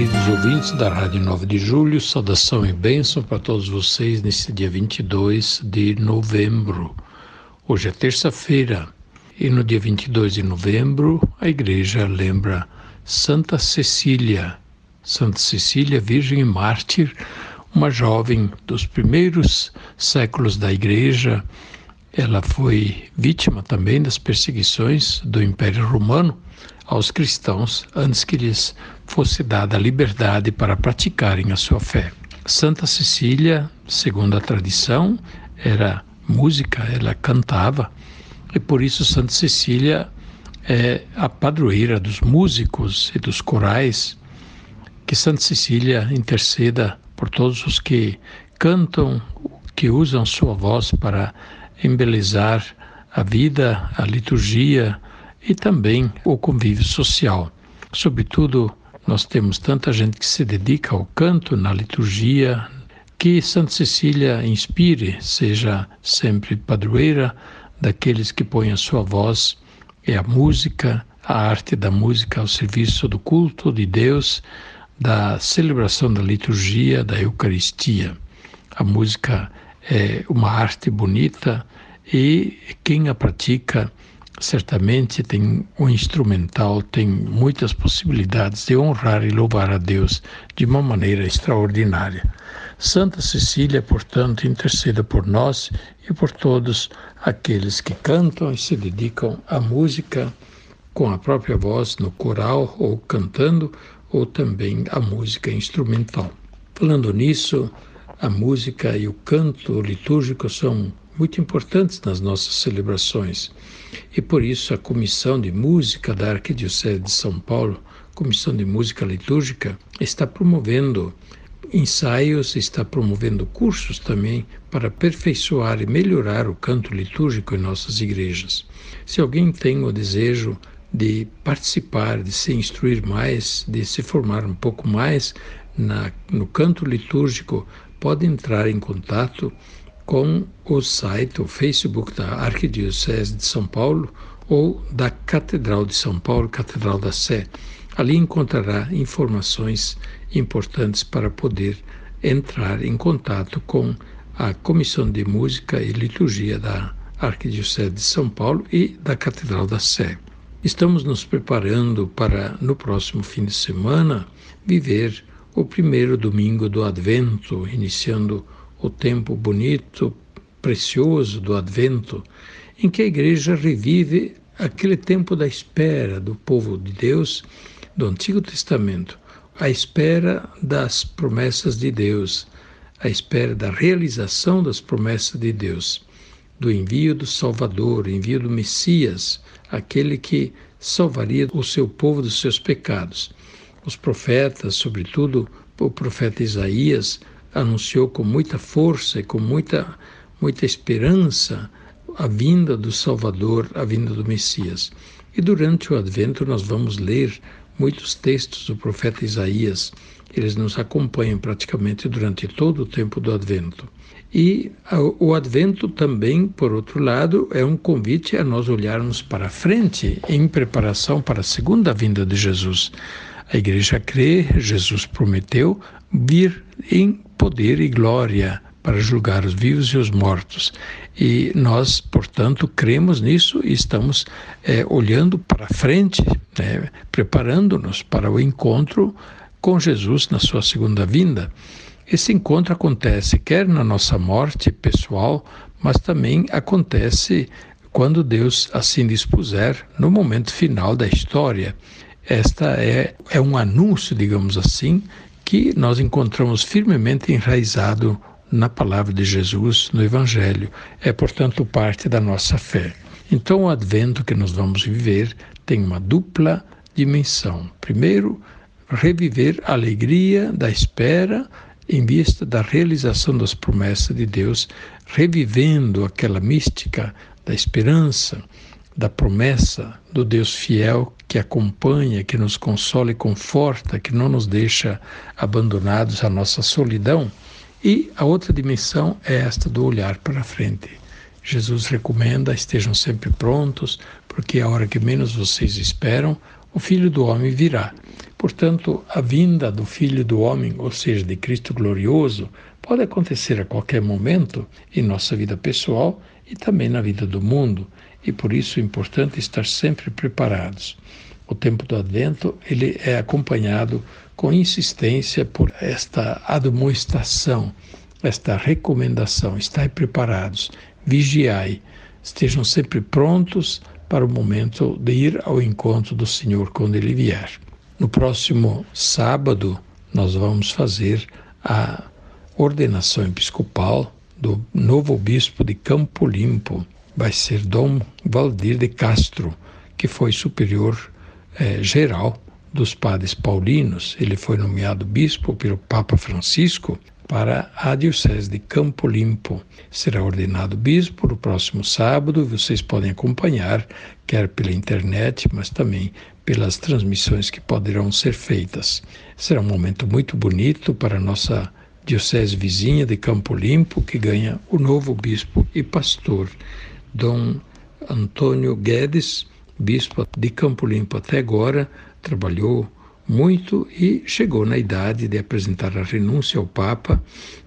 Queridos ouvintes da Rádio 9 de Julho, saudação e bênção para todos vocês nesse dia 22 de novembro. Hoje é terça-feira e no dia 22 de novembro a igreja lembra Santa Cecília, Santa Cecília, Virgem e Mártir, uma jovem dos primeiros séculos da igreja. Ela foi vítima também das perseguições do Império Romano aos cristãos antes que lhes fosse dada a liberdade para praticarem a sua fé. Santa Cecília, segundo a tradição, era música, ela cantava, e por isso Santa Cecília é a padroeira dos músicos e dos corais. Que Santa Cecília interceda por todos os que cantam, que usam sua voz para embelezar a vida, a liturgia, e também o convívio social. Sobretudo, nós temos tanta gente que se dedica ao canto, na liturgia, que Santa Cecília inspire, seja sempre padroeira daqueles que põem a sua voz e a música, a arte da música ao serviço do culto de Deus, da celebração da liturgia, da Eucaristia. A música é uma arte bonita e quem a pratica certamente tem o um instrumental tem muitas possibilidades de honrar e louvar a Deus de uma maneira extraordinária. Santa Cecília, portanto, interceda por nós e por todos aqueles que cantam e se dedicam à música com a própria voz no coral ou cantando ou também a música instrumental. Falando nisso, a música e o canto litúrgico são muito importantes nas nossas celebrações. E por isso a Comissão de Música da Arquidiocese de São Paulo, Comissão de Música Litúrgica, está promovendo ensaios, está promovendo cursos também para aperfeiçoar e melhorar o canto litúrgico em nossas igrejas. Se alguém tem o desejo de participar, de se instruir mais, de se formar um pouco mais na, no canto litúrgico, pode entrar em contato com o site, o Facebook da Arquidiocese de São Paulo ou da Catedral de São Paulo, Catedral da Sé. Ali encontrará informações importantes para poder entrar em contato com a Comissão de Música e Liturgia da Arquidiocese de São Paulo e da Catedral da Sé. Estamos nos preparando para, no próximo fim de semana, viver o primeiro domingo do Advento, iniciando o tempo bonito, precioso do Advento, em que a igreja revive aquele tempo da espera do povo de Deus do Antigo Testamento, a espera das promessas de Deus, a espera da realização das promessas de Deus, do envio do Salvador, envio do Messias, aquele que salvaria o seu povo dos seus pecados. Os profetas, sobretudo o profeta Isaías, anunciou com muita força e com muita, muita esperança a vinda do Salvador, a vinda do Messias. E durante o Advento nós vamos ler muitos textos do profeta Isaías. Eles nos acompanham praticamente durante todo o tempo do Advento. E o Advento também, por outro lado, é um convite a nós olharmos para frente em preparação para a segunda vinda de Jesus. A igreja crê, Jesus prometeu vir em poder e glória para julgar os vivos e os mortos. E nós, portanto, cremos nisso e estamos é, olhando para frente, né, preparando-nos para o encontro com Jesus na sua segunda vinda. Esse encontro acontece quer na nossa morte pessoal, mas também acontece quando Deus assim dispuser no momento final da história. Esta é, é um anúncio, digamos assim, que nós encontramos firmemente enraizado na palavra de Jesus, no Evangelho. É, portanto, parte da nossa fé. Então, o advento que nós vamos viver tem uma dupla dimensão. Primeiro, reviver a alegria da espera em vista da realização das promessas de Deus, revivendo aquela mística da esperança, da promessa do Deus fiel que acompanha, que nos consola e conforta, que não nos deixa abandonados à nossa solidão. E a outra dimensão é esta do olhar para frente. Jesus recomenda: estejam sempre prontos, porque a hora que menos vocês esperam, o Filho do Homem virá. Portanto, a vinda do Filho do Homem, ou seja, de Cristo glorioso, pode acontecer a qualquer momento em nossa vida pessoal e também na vida do mundo, e por isso é importante estar sempre preparados. O tempo do Advento ele é acompanhado com insistência por esta admoestação, esta recomendação: estai preparados, vigiai, estejam sempre prontos para o momento de ir ao encontro do Senhor quando ele vier. No próximo sábado, nós vamos fazer a ordenação episcopal do novo bispo de Campo Limpo. Vai ser Dom Valdir de Castro, que foi superior eh, geral dos padres paulinos. Ele foi nomeado bispo pelo Papa Francisco para a Diocese de Campo Limpo. Será ordenado bispo no próximo sábado. Vocês podem acompanhar, quer pela internet, mas também pelas transmissões que poderão ser feitas. Será um momento muito bonito para a nossa diocese vizinha de Campo Limpo, que ganha o novo bispo e pastor, Dom Antônio Guedes, bispo de Campo Limpo até agora, trabalhou muito e chegou na idade de apresentar a renúncia ao Papa,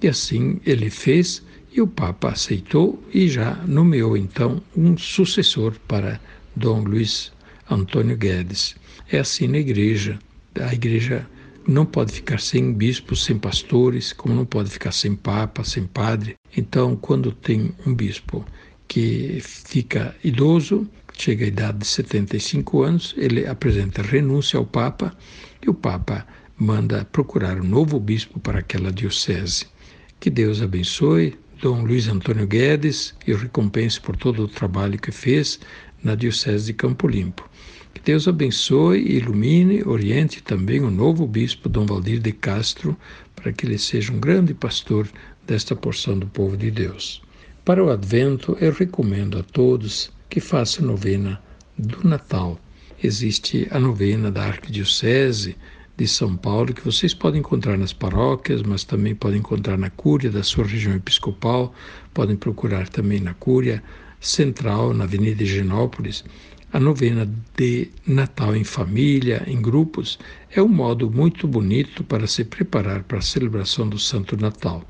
e assim ele fez, e o Papa aceitou e já nomeou então um sucessor para Dom Luiz Antônio Guedes. É assim na igreja. A igreja não pode ficar sem bispos, sem pastores, como não pode ficar sem papa, sem padre. Então, quando tem um bispo que fica idoso, chega à idade de 75 anos, ele apresenta renúncia ao papa e o papa manda procurar um novo bispo para aquela diocese. Que Deus abençoe Dom Luiz Antônio Guedes e o recompense por todo o trabalho que fez na Diocese de Campo Limpo. Que Deus abençoe, ilumine, oriente também o novo bispo Dom Valdir de Castro, para que ele seja um grande pastor desta porção do povo de Deus. Para o Advento, eu recomendo a todos que façam novena do Natal. Existe a novena da Arquidiocese de São Paulo, que vocês podem encontrar nas paróquias, mas também podem encontrar na Cúria da sua região episcopal, podem procurar também na Cúria Central, na Avenida Higienópolis, a novena de Natal em família, em grupos, é um modo muito bonito para se preparar para a celebração do Santo Natal.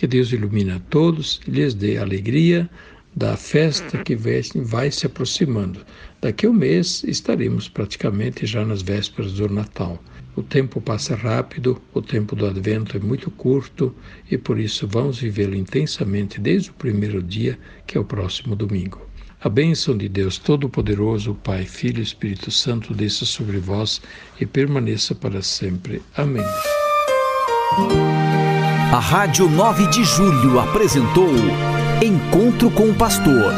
Que Deus ilumine a todos e lhes dê alegria da festa que vai se aproximando. Daqui a um mês estaremos praticamente já nas vésperas do Natal. O tempo passa rápido, o tempo do Advento é muito curto e por isso vamos vivê-lo intensamente desde o primeiro dia, que é o próximo domingo. A bênção de Deus Todo-Poderoso, Pai, Filho e Espírito Santo, desça sobre vós e permaneça para sempre. Amém. A Rádio 9 de Julho apresentou Encontro com o Pastor,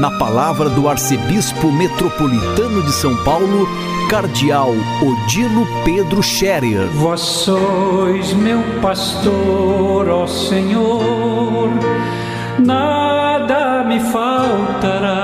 na palavra do Arcebispo Metropolitano de São Paulo, Cardeal Odilo Pedro Scherer. Vós sois meu pastor, ó Senhor, nada me faltará